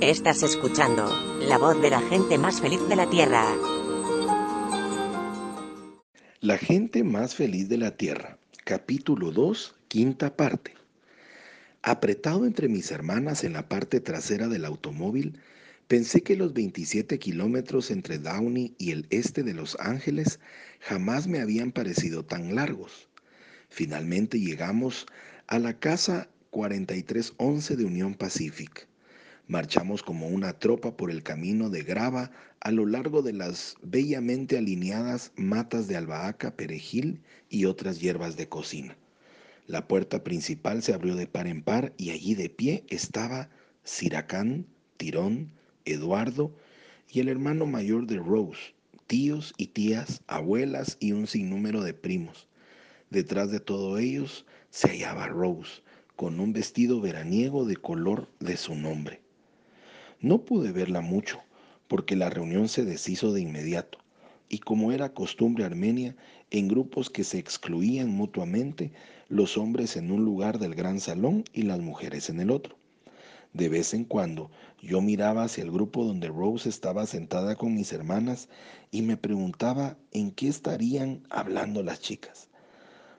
Estás escuchando la voz de la gente más feliz de la Tierra. La gente más feliz de la Tierra, capítulo 2, quinta parte. Apretado entre mis hermanas en la parte trasera del automóvil, pensé que los 27 kilómetros entre Downey y el este de Los Ángeles jamás me habían parecido tan largos. Finalmente llegamos a la casa 4311 de Unión Pacific. Marchamos como una tropa por el camino de grava a lo largo de las bellamente alineadas matas de albahaca, perejil y otras hierbas de cocina. La puerta principal se abrió de par en par y allí de pie estaba Siracán, Tirón, Eduardo y el hermano mayor de Rose, tíos y tías, abuelas y un sinnúmero de primos. Detrás de todos ellos se hallaba Rose, con un vestido veraniego de color de su nombre. No pude verla mucho, porque la reunión se deshizo de inmediato, y como era costumbre armenia, en grupos que se excluían mutuamente, los hombres en un lugar del gran salón y las mujeres en el otro. De vez en cuando yo miraba hacia el grupo donde Rose estaba sentada con mis hermanas y me preguntaba en qué estarían hablando las chicas.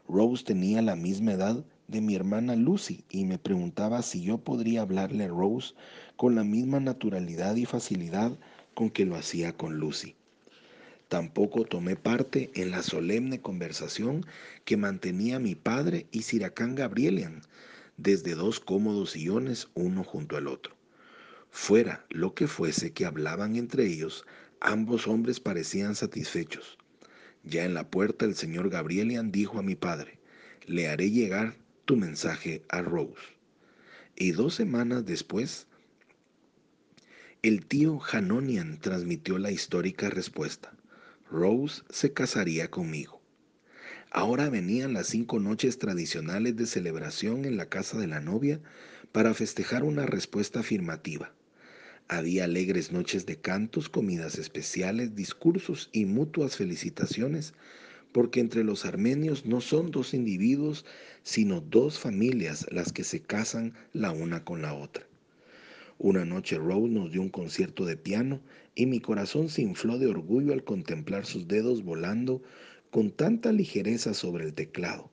Rose tenía la misma edad de mi hermana Lucy y me preguntaba si yo podría hablarle a Rose con la misma naturalidad y facilidad con que lo hacía con Lucy. Tampoco tomé parte en la solemne conversación que mantenía mi padre y Siracán Gabrielian desde dos cómodos sillones uno junto al otro. Fuera lo que fuese que hablaban entre ellos, ambos hombres parecían satisfechos. Ya en la puerta el señor Gabrielian dijo a mi padre, le haré llegar tu mensaje a Rose. Y dos semanas después, el tío Hanonian transmitió la histórica respuesta. Rose se casaría conmigo. Ahora venían las cinco noches tradicionales de celebración en la casa de la novia para festejar una respuesta afirmativa. Había alegres noches de cantos, comidas especiales, discursos y mutuas felicitaciones porque entre los armenios no son dos individuos, sino dos familias las que se casan la una con la otra. Una noche Rose nos dio un concierto de piano y mi corazón se infló de orgullo al contemplar sus dedos volando con tanta ligereza sobre el teclado.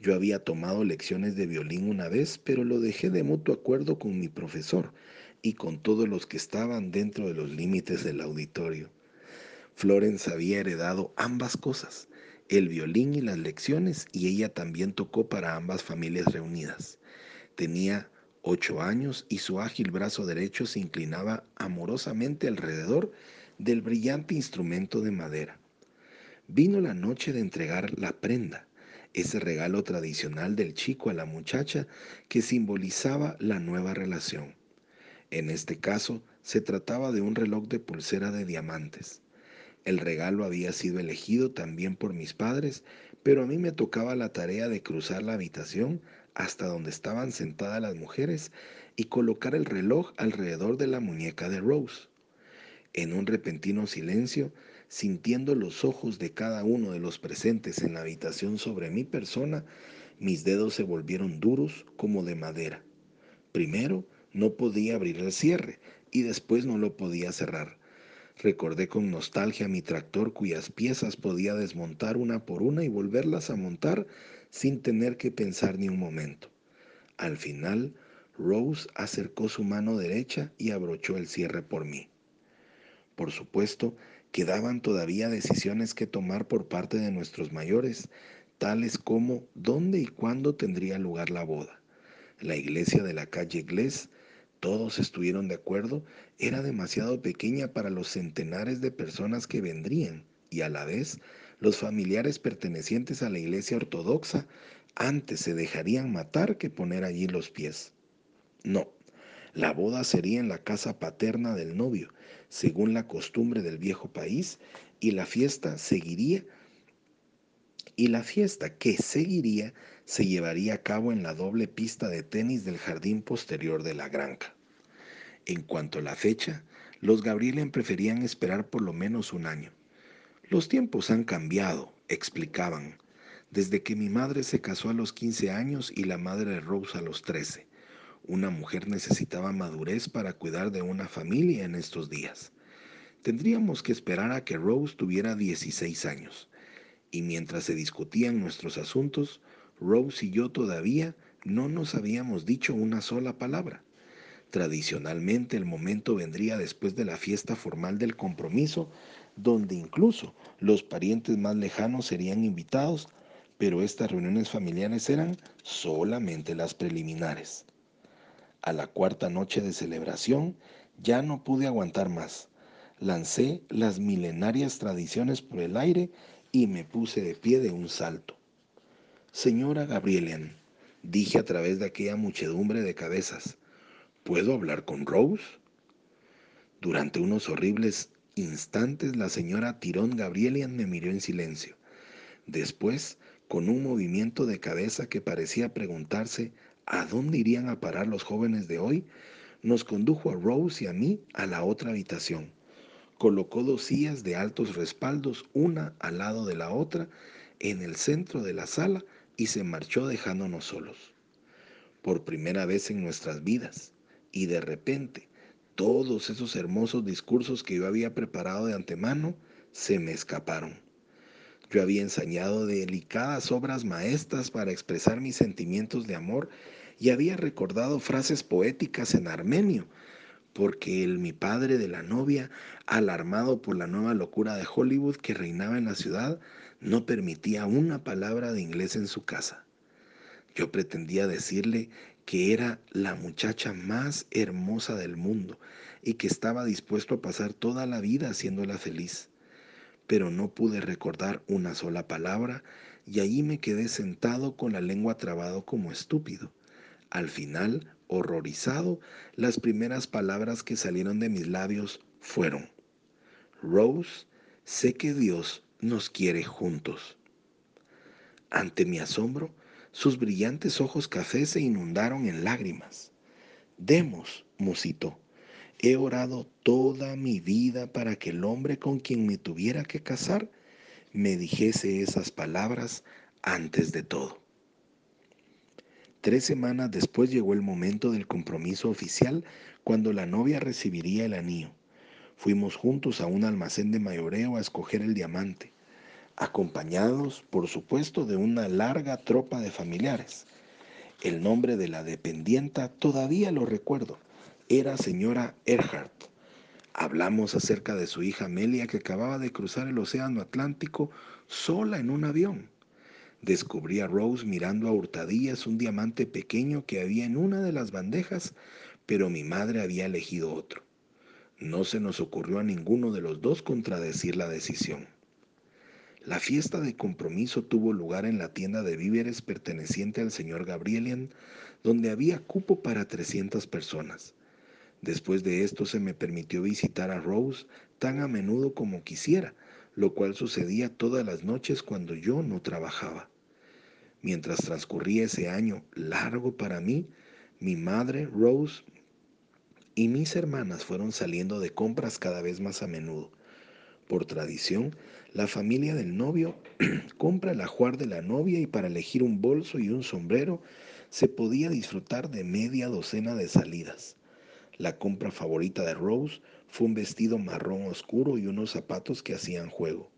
Yo había tomado lecciones de violín una vez, pero lo dejé de mutuo acuerdo con mi profesor y con todos los que estaban dentro de los límites del auditorio. Florence había heredado ambas cosas, el violín y las lecciones, y ella también tocó para ambas familias reunidas. Tenía ocho años y su ágil brazo derecho se inclinaba amorosamente alrededor del brillante instrumento de madera. Vino la noche de entregar la prenda, ese regalo tradicional del chico a la muchacha que simbolizaba la nueva relación. En este caso, se trataba de un reloj de pulsera de diamantes. El regalo había sido elegido también por mis padres, pero a mí me tocaba la tarea de cruzar la habitación hasta donde estaban sentadas las mujeres y colocar el reloj alrededor de la muñeca de Rose. En un repentino silencio, sintiendo los ojos de cada uno de los presentes en la habitación sobre mi persona, mis dedos se volvieron duros como de madera. Primero no podía abrir el cierre y después no lo podía cerrar. Recordé con nostalgia mi tractor cuyas piezas podía desmontar una por una y volverlas a montar sin tener que pensar ni un momento. Al final, Rose acercó su mano derecha y abrochó el cierre por mí. Por supuesto, quedaban todavía decisiones que tomar por parte de nuestros mayores, tales como dónde y cuándo tendría lugar la boda. La iglesia de la calle Glés todos estuvieron de acuerdo, era demasiado pequeña para los centenares de personas que vendrían y a la vez los familiares pertenecientes a la iglesia ortodoxa antes se dejarían matar que poner allí los pies. No, la boda sería en la casa paterna del novio, según la costumbre del viejo país, y la fiesta seguiría y la fiesta que seguiría se llevaría a cabo en la doble pista de tenis del jardín posterior de la granja. En cuanto a la fecha, los Gabrielian preferían esperar por lo menos un año. Los tiempos han cambiado, explicaban, desde que mi madre se casó a los 15 años y la madre de Rose a los 13. Una mujer necesitaba madurez para cuidar de una familia en estos días. Tendríamos que esperar a que Rose tuviera 16 años. Y mientras se discutían nuestros asuntos, Rose y yo todavía no nos habíamos dicho una sola palabra. Tradicionalmente el momento vendría después de la fiesta formal del compromiso, donde incluso los parientes más lejanos serían invitados, pero estas reuniones familiares eran solamente las preliminares. A la cuarta noche de celebración ya no pude aguantar más lancé las milenarias tradiciones por el aire y me puse de pie de un salto. Señora Gabrielian, dije a través de aquella muchedumbre de cabezas, ¿puedo hablar con Rose? Durante unos horribles instantes la señora Tirón Gabrielian me miró en silencio. Después, con un movimiento de cabeza que parecía preguntarse a dónde irían a parar los jóvenes de hoy, nos condujo a Rose y a mí a la otra habitación colocó dos sillas de altos respaldos, una al lado de la otra, en el centro de la sala y se marchó dejándonos solos. Por primera vez en nuestras vidas, y de repente, todos esos hermosos discursos que yo había preparado de antemano se me escaparon. Yo había ensayado delicadas obras maestras para expresar mis sentimientos de amor y había recordado frases poéticas en armenio porque el mi padre de la novia, alarmado por la nueva locura de Hollywood que reinaba en la ciudad, no permitía una palabra de inglés en su casa. Yo pretendía decirle que era la muchacha más hermosa del mundo y que estaba dispuesto a pasar toda la vida haciéndola feliz. Pero no pude recordar una sola palabra y allí me quedé sentado con la lengua trabado como estúpido. Al final horrorizado, las primeras palabras que salieron de mis labios fueron, Rose, sé que Dios nos quiere juntos. Ante mi asombro, sus brillantes ojos cafés se inundaron en lágrimas. Demos, musito, he orado toda mi vida para que el hombre con quien me tuviera que casar me dijese esas palabras antes de todo. Tres semanas después llegó el momento del compromiso oficial cuando la novia recibiría el anillo. Fuimos juntos a un almacén de mayoreo a escoger el diamante, acompañados, por supuesto, de una larga tropa de familiares. El nombre de la dependienta todavía lo recuerdo. Era señora Erhardt. Hablamos acerca de su hija Amelia que acababa de cruzar el Océano Atlántico sola en un avión. Descubrí a Rose mirando a hurtadillas un diamante pequeño que había en una de las bandejas, pero mi madre había elegido otro. No se nos ocurrió a ninguno de los dos contradecir la decisión. La fiesta de compromiso tuvo lugar en la tienda de víveres perteneciente al señor Gabrielian, donde había cupo para 300 personas. Después de esto se me permitió visitar a Rose tan a menudo como quisiera, lo cual sucedía todas las noches cuando yo no trabajaba. Mientras transcurría ese año largo para mí, mi madre, Rose, y mis hermanas fueron saliendo de compras cada vez más a menudo. Por tradición, la familia del novio compra el ajuar de la novia y para elegir un bolso y un sombrero se podía disfrutar de media docena de salidas. La compra favorita de Rose fue un vestido marrón oscuro y unos zapatos que hacían juego.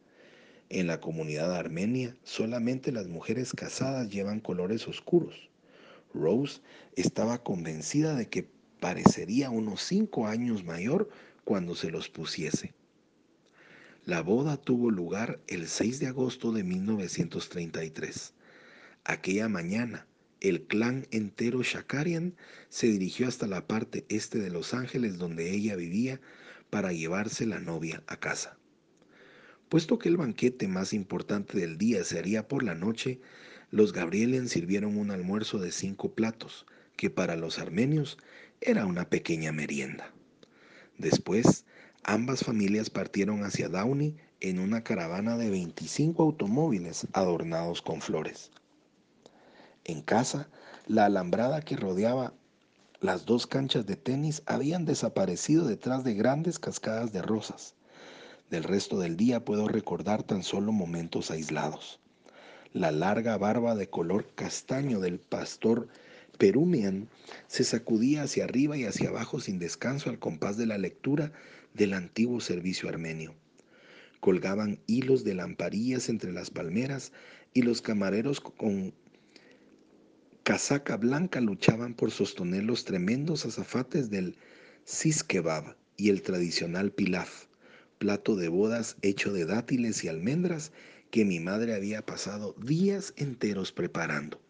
En la comunidad armenia, solamente las mujeres casadas llevan colores oscuros. Rose estaba convencida de que parecería unos cinco años mayor cuando se los pusiese. La boda tuvo lugar el 6 de agosto de 1933. Aquella mañana, el clan entero Shakarian se dirigió hasta la parte este de Los Ángeles donde ella vivía para llevarse la novia a casa. Puesto que el banquete más importante del día se haría por la noche, los Gabrielian sirvieron un almuerzo de cinco platos, que para los armenios era una pequeña merienda. Después, ambas familias partieron hacia Downey en una caravana de 25 automóviles adornados con flores. En casa, la alambrada que rodeaba las dos canchas de tenis habían desaparecido detrás de grandes cascadas de rosas. Del resto del día puedo recordar tan solo momentos aislados. La larga barba de color castaño del pastor Perumian se sacudía hacia arriba y hacia abajo sin descanso al compás de la lectura del antiguo servicio armenio. Colgaban hilos de lamparillas entre las palmeras y los camareros con casaca blanca luchaban por sostener los tremendos azafates del sis y el tradicional pilaf, plato de bodas hecho de dátiles y almendras que mi madre había pasado días enteros preparando.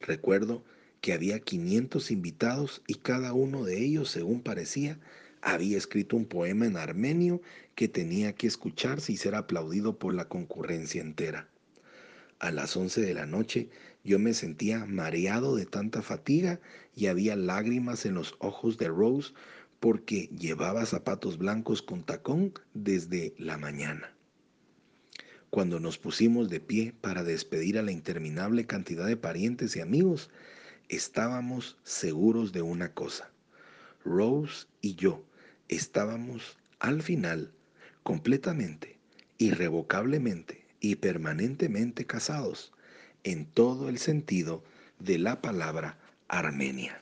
Recuerdo que había 500 invitados y cada uno de ellos, según parecía, había escrito un poema en armenio que tenía que escucharse y ser aplaudido por la concurrencia entera. A las 11 de la noche yo me sentía mareado de tanta fatiga y había lágrimas en los ojos de Rose porque llevaba zapatos blancos con tacón desde la mañana. Cuando nos pusimos de pie para despedir a la interminable cantidad de parientes y amigos, estábamos seguros de una cosa. Rose y yo estábamos al final completamente, irrevocablemente y permanentemente casados en todo el sentido de la palabra Armenia.